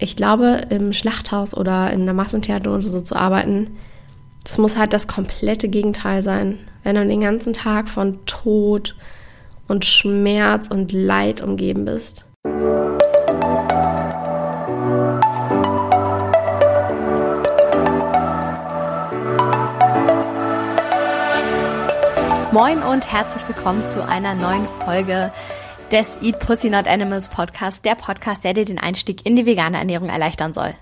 ich glaube, im Schlachthaus oder in der Massentheater oder so zu arbeiten, das muss halt das komplette Gegenteil sein. Wenn du den ganzen Tag von Tod und Schmerz und Leid umgeben bist. Moin und herzlich willkommen zu einer neuen Folge des Eat Pussy Not Animals Podcast, der Podcast, der dir den Einstieg in die vegane Ernährung erleichtern soll.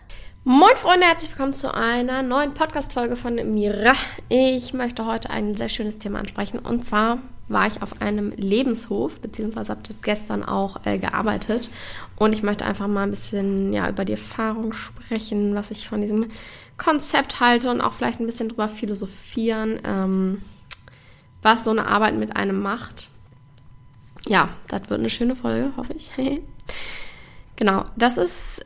Moin Freunde, herzlich willkommen zu einer neuen Podcast-Folge von Mira. Ich möchte heute ein sehr schönes Thema ansprechen und zwar war ich auf einem Lebenshof, beziehungsweise habe gestern auch äh, gearbeitet und ich möchte einfach mal ein bisschen ja, über die Erfahrung sprechen, was ich von diesem Konzept halte und auch vielleicht ein bisschen drüber philosophieren, ähm, was so eine Arbeit mit einem macht ja, das wird eine schöne Folge, hoffe ich. genau, das ist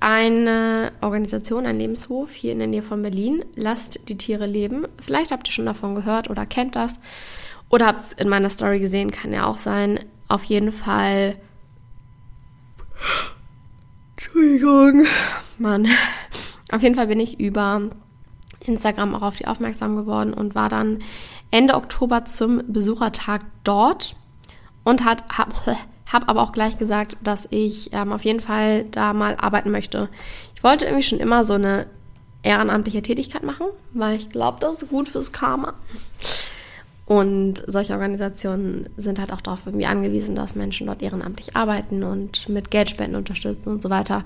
eine Organisation, ein Lebenshof hier in der Nähe von Berlin. Lasst die Tiere leben. Vielleicht habt ihr schon davon gehört oder kennt das. Oder habt es in meiner Story gesehen, kann ja auch sein. Auf jeden Fall. Entschuldigung. Mann. Auf jeden Fall bin ich über Instagram auch auf die aufmerksam geworden und war dann Ende Oktober zum Besuchertag dort und hat, habe hab aber auch gleich gesagt, dass ich ähm, auf jeden Fall da mal arbeiten möchte. Ich wollte irgendwie schon immer so eine ehrenamtliche Tätigkeit machen, weil ich glaube, das ist gut fürs Karma. Und solche Organisationen sind halt auch darauf irgendwie angewiesen, dass Menschen dort ehrenamtlich arbeiten und mit Geldspenden unterstützen und so weiter.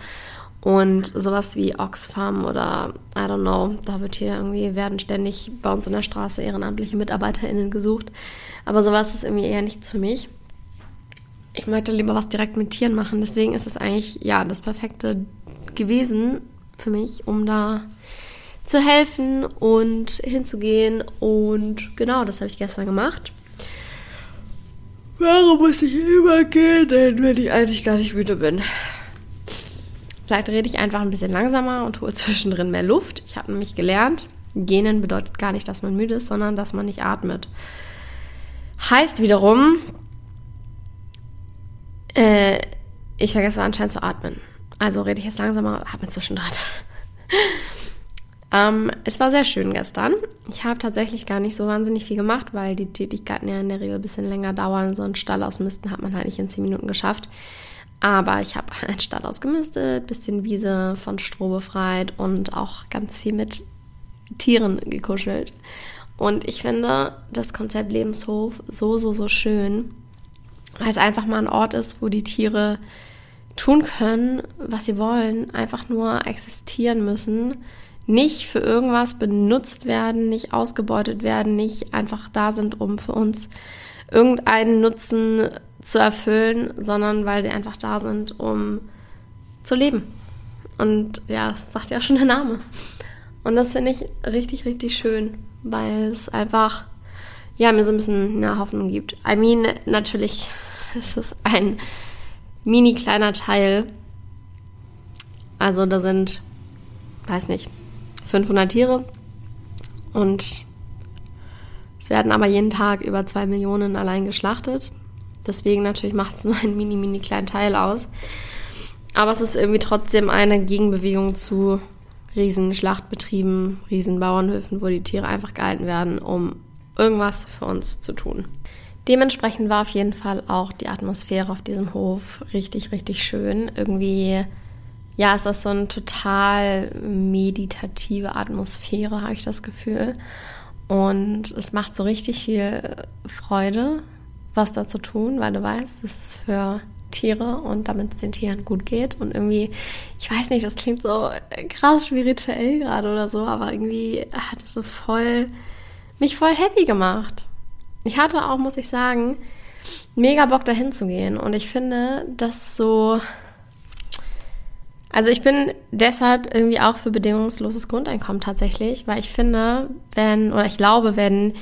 Und sowas wie Oxfam oder I don't know, da wird hier irgendwie, werden ständig bei uns in der Straße ehrenamtliche MitarbeiterInnen gesucht. Aber sowas ist irgendwie eher nichts für mich ich möchte lieber was direkt mit Tieren machen. Deswegen ist es eigentlich ja das perfekte gewesen für mich, um da zu helfen und hinzugehen. Und genau, das habe ich gestern gemacht. Warum muss ich immer gehen, wenn ich eigentlich gar nicht müde bin? Vielleicht rede ich einfach ein bisschen langsamer und hole zwischendrin mehr Luft. Ich habe nämlich gelernt, gähnen bedeutet gar nicht, dass man müde ist, sondern dass man nicht atmet. Heißt wiederum, äh, ich vergesse anscheinend zu atmen. Also rede ich jetzt langsamer, mir zwischendrin. ähm, es war sehr schön gestern. Ich habe tatsächlich gar nicht so wahnsinnig viel gemacht, weil die Tätigkeiten ja in der Regel ein bisschen länger dauern. So einen Stall ausmisten hat man halt nicht in 10 Minuten geschafft. Aber ich habe einen Stall ausgemistet, bisschen Wiese von Stroh befreit und auch ganz viel mit Tieren gekuschelt. Und ich finde das Konzept Lebenshof so, so, so schön weil es einfach mal ein Ort ist, wo die Tiere tun können, was sie wollen, einfach nur existieren müssen, nicht für irgendwas benutzt werden, nicht ausgebeutet werden, nicht einfach da sind, um für uns irgendeinen Nutzen zu erfüllen, sondern weil sie einfach da sind, um zu leben. Und ja, das sagt ja schon der Name. Und das finde ich richtig, richtig schön, weil es einfach, ja, mir so ein bisschen eine Hoffnung gibt. I mean, natürlich ist es ein mini kleiner Teil. Also da sind, weiß nicht, 500 Tiere und es werden aber jeden Tag über zwei Millionen allein geschlachtet. Deswegen natürlich macht es nur einen mini, mini kleinen Teil aus. Aber es ist irgendwie trotzdem eine Gegenbewegung zu riesen Schlachtbetrieben, riesen Bauernhöfen, wo die Tiere einfach gehalten werden, um irgendwas für uns zu tun. Dementsprechend war auf jeden Fall auch die Atmosphäre auf diesem Hof richtig, richtig schön. Irgendwie, ja, ist das so eine total meditative Atmosphäre, habe ich das Gefühl. Und es macht so richtig viel Freude, was da zu tun, weil du weißt, es ist für Tiere und damit es den Tieren gut geht. Und irgendwie, ich weiß nicht, das klingt so krass spirituell gerade oder so, aber irgendwie hat es so voll, mich voll happy gemacht. Ich hatte auch, muss ich sagen, mega Bock dahin zu gehen. Und ich finde, dass so. Also ich bin deshalb irgendwie auch für bedingungsloses Grundeinkommen tatsächlich, weil ich finde, wenn, oder ich glaube, wenn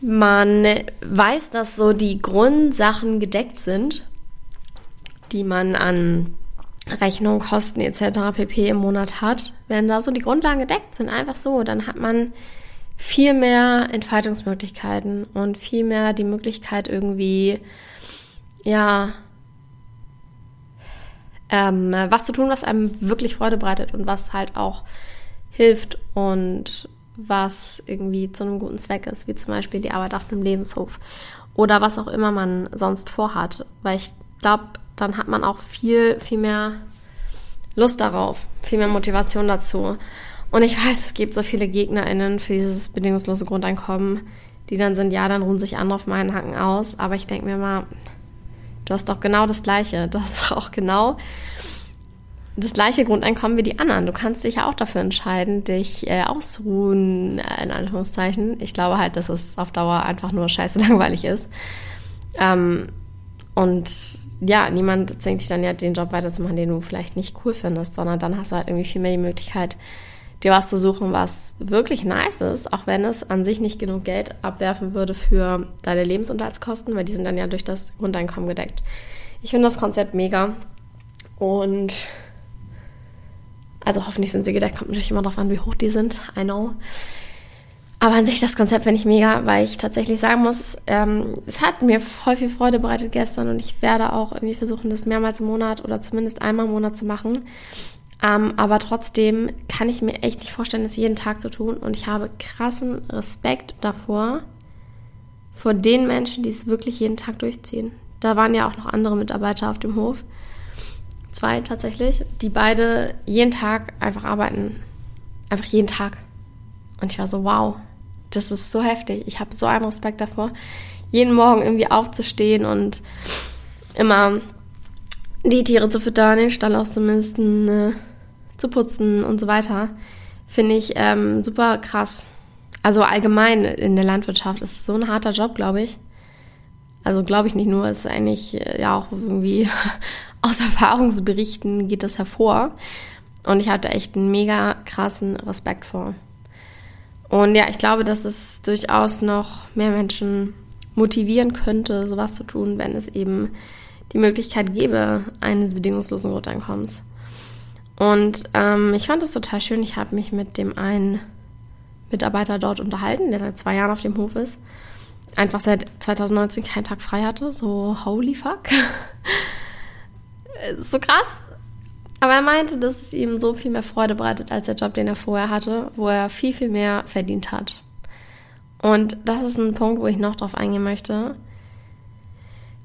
man weiß, dass so die Grundsachen gedeckt sind, die man an Rechnung, Kosten etc. pp. im Monat hat, wenn da so die Grundlagen gedeckt sind, einfach so, dann hat man viel mehr Entfaltungsmöglichkeiten und viel mehr die Möglichkeit irgendwie, ja, ähm, was zu tun, was einem wirklich Freude bereitet und was halt auch hilft und was irgendwie zu einem guten Zweck ist, wie zum Beispiel die Arbeit auf einem Lebenshof oder was auch immer man sonst vorhat. Weil ich glaube, dann hat man auch viel, viel mehr Lust darauf, viel mehr Motivation dazu. Und ich weiß, es gibt so viele GegnerInnen für dieses bedingungslose Grundeinkommen, die dann sind, ja, dann ruhen sich andere auf meinen Hacken aus. Aber ich denke mir mal, du hast doch genau das Gleiche. Du hast auch genau das gleiche Grundeinkommen wie die anderen. Du kannst dich ja auch dafür entscheiden, dich äh, auszuruhen, äh, in Anführungszeichen. Ich glaube halt, dass es auf Dauer einfach nur scheiße langweilig ist. Ähm, und ja, niemand zwingt dich dann ja, den Job weiterzumachen, den du vielleicht nicht cool findest, sondern dann hast du halt irgendwie viel mehr die Möglichkeit, dir was zu suchen, was wirklich nice ist, auch wenn es an sich nicht genug Geld abwerfen würde für deine Lebensunterhaltskosten, weil die sind dann ja durch das Grundeinkommen gedeckt. Ich finde das Konzept mega und also hoffentlich sind sie gedeckt, kommt natürlich immer darauf an, wie hoch die sind, I know. Aber an sich das Konzept finde ich mega, weil ich tatsächlich sagen muss, ähm, es hat mir voll viel Freude bereitet gestern und ich werde auch irgendwie versuchen, das mehrmals im Monat oder zumindest einmal im Monat zu machen. Ähm, aber trotzdem kann ich mir echt nicht vorstellen, das jeden Tag zu tun und ich habe krassen Respekt davor, vor den Menschen, die es wirklich jeden Tag durchziehen. Da waren ja auch noch andere Mitarbeiter auf dem Hof. Zwei tatsächlich, die beide jeden Tag einfach arbeiten. Einfach jeden Tag. Und ich war so, wow, das ist so heftig. Ich habe so einen Respekt davor, jeden Morgen irgendwie aufzustehen und immer die Tiere zu füttern, den Stall auszumisten, äh, zu putzen und so weiter. Finde ich ähm, super krass. Also allgemein in der Landwirtschaft ist so ein harter Job, glaube ich. Also glaube ich nicht nur, ist eigentlich äh, ja auch irgendwie aus Erfahrungsberichten geht das hervor. Und ich hatte echt einen mega krassen Respekt vor. Und ja, ich glaube, dass es durchaus noch mehr Menschen motivieren könnte, sowas zu tun, wenn es eben die Möglichkeit gäbe eines bedingungslosen Grundeinkommens. Und ähm, ich fand das total schön. Ich habe mich mit dem einen Mitarbeiter dort unterhalten, der seit zwei Jahren auf dem Hof ist. Einfach seit 2019 keinen Tag frei hatte. So, holy fuck. so krass. Aber er meinte, dass es ihm so viel mehr Freude bereitet als der Job, den er vorher hatte, wo er viel, viel mehr verdient hat. Und das ist ein Punkt, wo ich noch drauf eingehen möchte.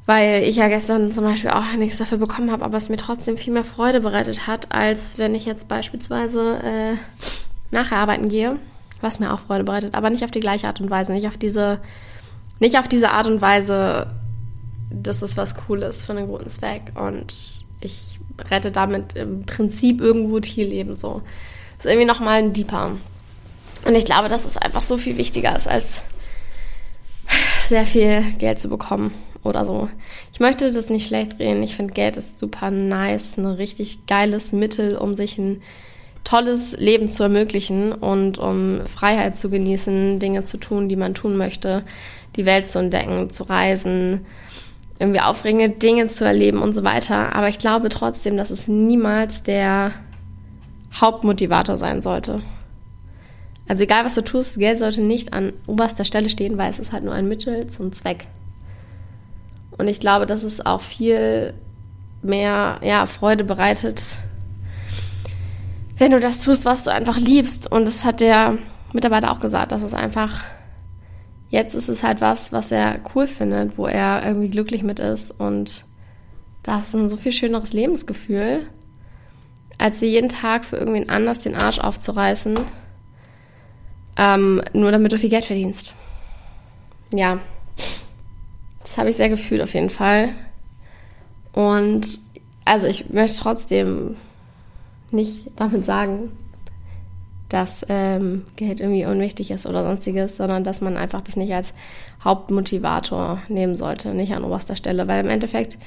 Weil ich ja gestern zum Beispiel auch nichts dafür bekommen habe, aber es mir trotzdem viel mehr Freude bereitet hat, als wenn ich jetzt beispielsweise äh, nachher arbeiten gehe, was mir auch Freude bereitet, aber nicht auf die gleiche Art und Weise, nicht auf diese, nicht auf diese Art und Weise, dass es was Cooles für einen guten Zweck und ich rette damit im Prinzip irgendwo Tierleben so. Das ist irgendwie nochmal ein Deeper. Und ich glaube, dass es einfach so viel wichtiger ist, als sehr viel Geld zu bekommen oder so. Ich möchte das nicht schlecht reden. Ich finde, Geld ist super nice, ein richtig geiles Mittel, um sich ein tolles Leben zu ermöglichen und um Freiheit zu genießen, Dinge zu tun, die man tun möchte, die Welt zu entdecken, zu reisen, irgendwie aufregende Dinge zu erleben und so weiter. Aber ich glaube trotzdem, dass es niemals der Hauptmotivator sein sollte. Also egal, was du tust, Geld sollte nicht an oberster Stelle stehen, weil es ist halt nur ein Mittel zum Zweck. Und ich glaube, dass es auch viel mehr ja, Freude bereitet, wenn du das tust, was du einfach liebst. Und das hat der Mitarbeiter auch gesagt, dass es einfach Jetzt ist es halt was, was er cool findet, wo er irgendwie glücklich mit ist und das ist ein so viel schöneres Lebensgefühl, als dir jeden Tag für irgendwen anders den Arsch aufzureißen, ähm, nur damit du viel Geld verdienst. Ja, das habe ich sehr gefühlt auf jeden Fall. Und also ich möchte trotzdem nicht damit sagen, dass ähm, Geld irgendwie unwichtig ist oder sonstiges, sondern dass man einfach das nicht als Hauptmotivator nehmen sollte, nicht an oberster Stelle, weil im Endeffekt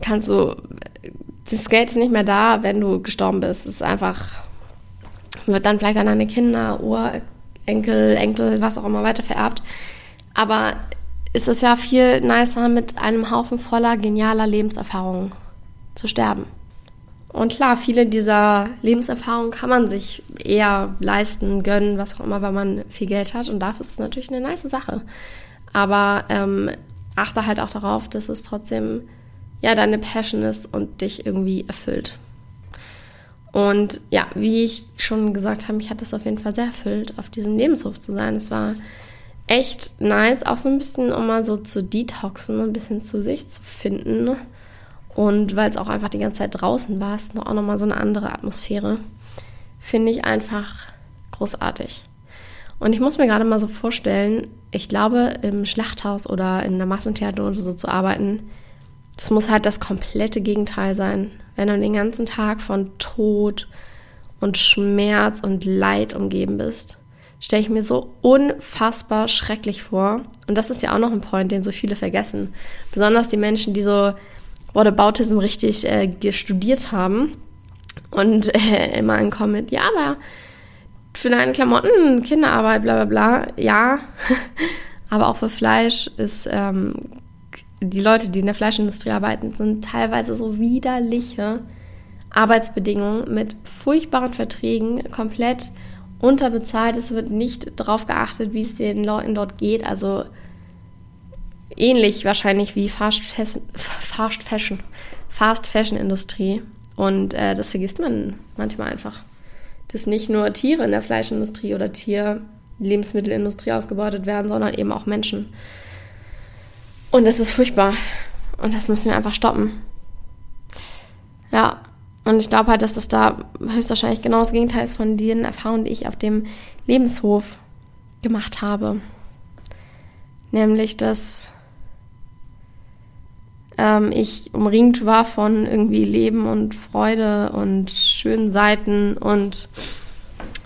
kannst du, das Geld ist nicht mehr da, wenn du gestorben bist. Es ist einfach, wird dann vielleicht an deine Kinder, Urenkel, Enkel, was auch immer weiter vererbt. Aber ist es ja viel nicer, mit einem Haufen voller genialer Lebenserfahrungen zu sterben. Und klar, viele dieser Lebenserfahrungen kann man sich eher leisten, gönnen, was auch immer, weil man viel Geld hat. Und dafür ist es natürlich eine nice Sache. Aber ähm, achte halt auch darauf, dass es trotzdem ja deine Passion ist und dich irgendwie erfüllt. Und ja, wie ich schon gesagt habe, mich hat das auf jeden Fall sehr erfüllt, auf diesem Lebenshof zu sein. Es war echt nice, auch so ein bisschen, um mal so zu detoxen, ein bisschen zu sich zu finden. Und weil es auch einfach die ganze Zeit draußen war, ist auch nochmal so eine andere Atmosphäre. Finde ich einfach großartig. Und ich muss mir gerade mal so vorstellen, ich glaube, im Schlachthaus oder in der Massentheater oder so zu arbeiten, das muss halt das komplette Gegenteil sein. Wenn du den ganzen Tag von Tod und Schmerz und Leid umgeben bist, stelle ich mir so unfassbar schrecklich vor. Und das ist ja auch noch ein Point, den so viele vergessen. Besonders die Menschen, die so Whataboutism richtig äh, studiert haben und äh, immer ankommen mit, ja, aber für deine Klamotten, Kinderarbeit, bla bla bla, ja. aber auch für Fleisch ist, ähm, die Leute, die in der Fleischindustrie arbeiten, sind teilweise so widerliche Arbeitsbedingungen mit furchtbaren Verträgen, komplett unterbezahlt. Es wird nicht darauf geachtet, wie es den Leuten dort geht. Also ähnlich wahrscheinlich wie Fast Fashion, Fast Fashion, Fast Fashion Industrie. Und äh, das vergisst man manchmal einfach dass nicht nur Tiere in der Fleischindustrie oder Tier-Lebensmittelindustrie ausgebeutet werden, sondern eben auch Menschen. Und das ist furchtbar. Und das müssen wir einfach stoppen. Ja, und ich glaube halt, dass das da höchstwahrscheinlich genau das Gegenteil ist von den Erfahrungen, die ich auf dem Lebenshof gemacht habe. Nämlich, dass ähm, ich umringt war von irgendwie Leben und Freude und schönen Seiten und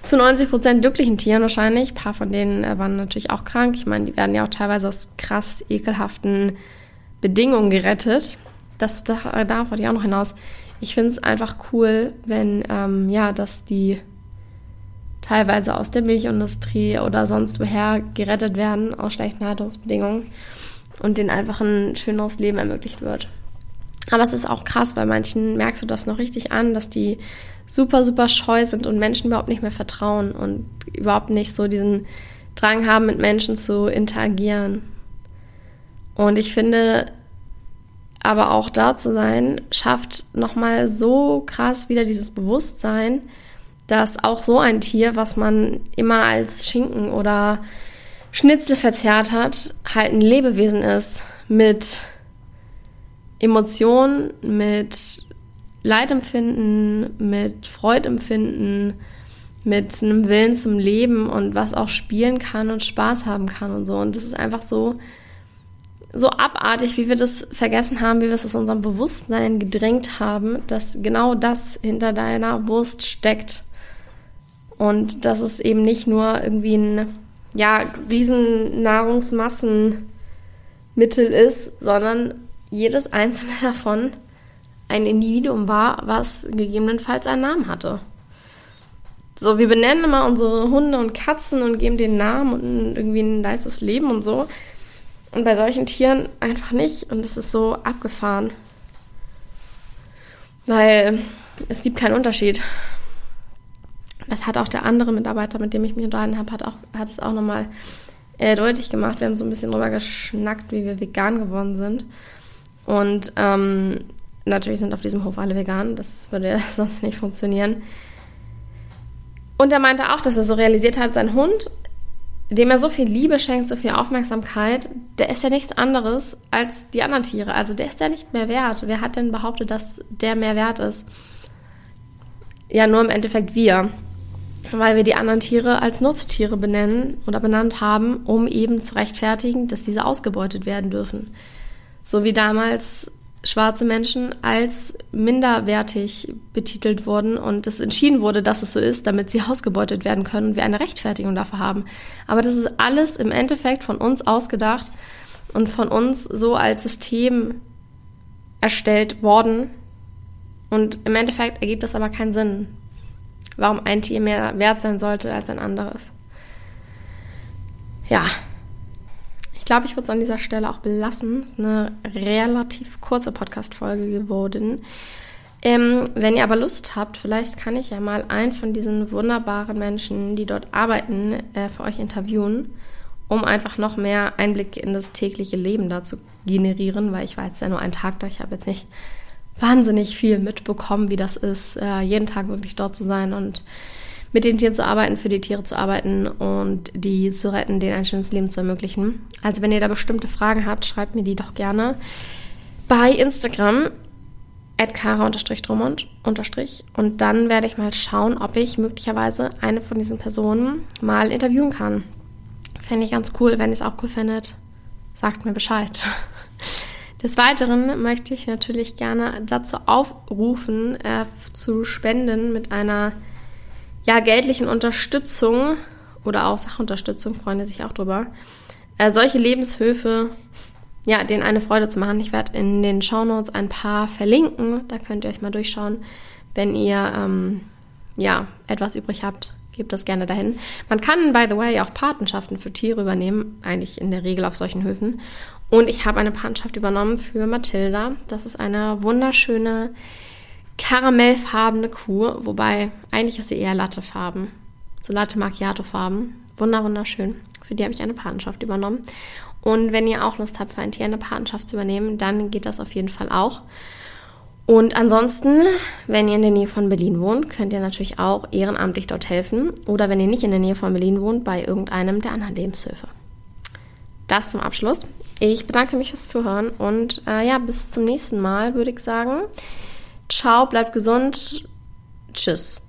zu 90 Prozent glücklichen Tieren wahrscheinlich. Ein paar von denen äh, waren natürlich auch krank. Ich meine, die werden ja auch teilweise aus krass ekelhaften Bedingungen gerettet. Das, da, darauf wollte ich auch noch hinaus. Ich finde es einfach cool, wenn, ähm, ja, dass die teilweise aus der Milchindustrie oder sonst woher gerettet werden aus schlechten Haltungsbedingungen und denen einfach ein schöneres Leben ermöglicht wird. Aber es ist auch krass, bei manchen merkst du das noch richtig an, dass die super, super scheu sind und Menschen überhaupt nicht mehr vertrauen und überhaupt nicht so diesen Drang haben, mit Menschen zu interagieren. Und ich finde, aber auch da zu sein, schafft nochmal so krass wieder dieses Bewusstsein, dass auch so ein Tier, was man immer als Schinken oder Schnitzel verzerrt hat, halt ein Lebewesen ist mit Emotionen, mit Leidempfinden, mit Freudempfinden, mit einem Willen zum Leben und was auch spielen kann und Spaß haben kann und so. Und das ist einfach so, so abartig, wie wir das vergessen haben, wie wir es aus unserem Bewusstsein gedrängt haben, dass genau das hinter deiner Wurst steckt. Und dass es eben nicht nur irgendwie ein ja, riesen ist, sondern jedes einzelne davon ein Individuum war, was gegebenenfalls einen Namen hatte. So, wir benennen immer unsere Hunde und Katzen und geben den Namen und irgendwie ein nices Leben und so. Und bei solchen Tieren einfach nicht. Und es ist so abgefahren. Weil es gibt keinen Unterschied das hat auch der andere Mitarbeiter, mit dem ich mich unterhalten habe, hat, auch, hat es auch nochmal äh, deutlich gemacht. Wir haben so ein bisschen drüber geschnackt, wie wir vegan geworden sind. Und ähm, natürlich sind auf diesem Hof alle vegan. Das würde ja sonst nicht funktionieren. Und er meinte auch, dass er so realisiert hat, sein Hund, dem er so viel Liebe schenkt, so viel Aufmerksamkeit, der ist ja nichts anderes als die anderen Tiere. Also der ist ja nicht mehr wert. Wer hat denn behauptet, dass der mehr wert ist? Ja, nur im Endeffekt wir weil wir die anderen Tiere als Nutztiere benennen oder benannt haben, um eben zu rechtfertigen, dass diese ausgebeutet werden dürfen. So wie damals schwarze Menschen als minderwertig betitelt wurden und es entschieden wurde, dass es so ist, damit sie ausgebeutet werden können und wir eine Rechtfertigung dafür haben. Aber das ist alles im Endeffekt von uns ausgedacht und von uns so als System erstellt worden. Und im Endeffekt ergibt das aber keinen Sinn warum ein Tier mehr wert sein sollte als ein anderes. Ja, glaube, ich würde es an dieser Stelle auch belassen. Es ist eine relativ kurze Podcast-Folge geworden. Ähm, wenn ihr aber Lust habt, vielleicht kann ich ja mal einen von diesen wunderbaren Menschen, die dort arbeiten, äh, für euch interviewen um einfach noch mehr Einblick in das tägliche Leben da zu generieren, weil ich war jetzt ja nur einen Tag da. Ich habe jetzt nicht wahnsinnig viel mitbekommen, wie das ist, äh, jeden Tag wirklich dort zu sein und mit den Tieren zu arbeiten, für die Tiere zu arbeiten und die zu retten, denen ein schönes Leben zu ermöglichen. Also wenn ihr da bestimmte Fragen habt, schreibt mir die doch gerne bei Instagram kara-dromond und dann werde ich mal schauen, ob ich möglicherweise eine von diesen Personen mal interviewen kann. Fände ich ganz cool. Wenn ihr es auch cool findet, sagt mir Bescheid. Des Weiteren möchte ich natürlich gerne dazu aufrufen, äh, zu spenden mit einer ja, geldlichen Unterstützung oder auch Sachunterstützung, freuen sich auch drüber. Äh, solche Lebenshöfe, ja, denen eine Freude zu machen. Ich werde in den Shownotes ein paar verlinken. Da könnt ihr euch mal durchschauen, wenn ihr ähm, ja etwas übrig habt. Gebt das gerne dahin. Man kann, by the way, auch Patenschaften für Tiere übernehmen, eigentlich in der Regel auf solchen Höfen. Und ich habe eine Patenschaft übernommen für Mathilda. Das ist eine wunderschöne karamellfarbene Kuh, wobei eigentlich ist sie eher Lattefarben. So Latte Macchiato Farben. Wunder, wunderschön. Für die habe ich eine Patenschaft übernommen. Und wenn ihr auch Lust habt, für ein Tier eine Patenschaft zu übernehmen, dann geht das auf jeden Fall auch. Und ansonsten, wenn ihr in der Nähe von Berlin wohnt, könnt ihr natürlich auch ehrenamtlich dort helfen. Oder wenn ihr nicht in der Nähe von Berlin wohnt, bei irgendeinem der anderen Lebenshöfe. Das zum Abschluss. Ich bedanke mich fürs Zuhören und äh, ja, bis zum nächsten Mal würde ich sagen. Ciao, bleibt gesund. Tschüss.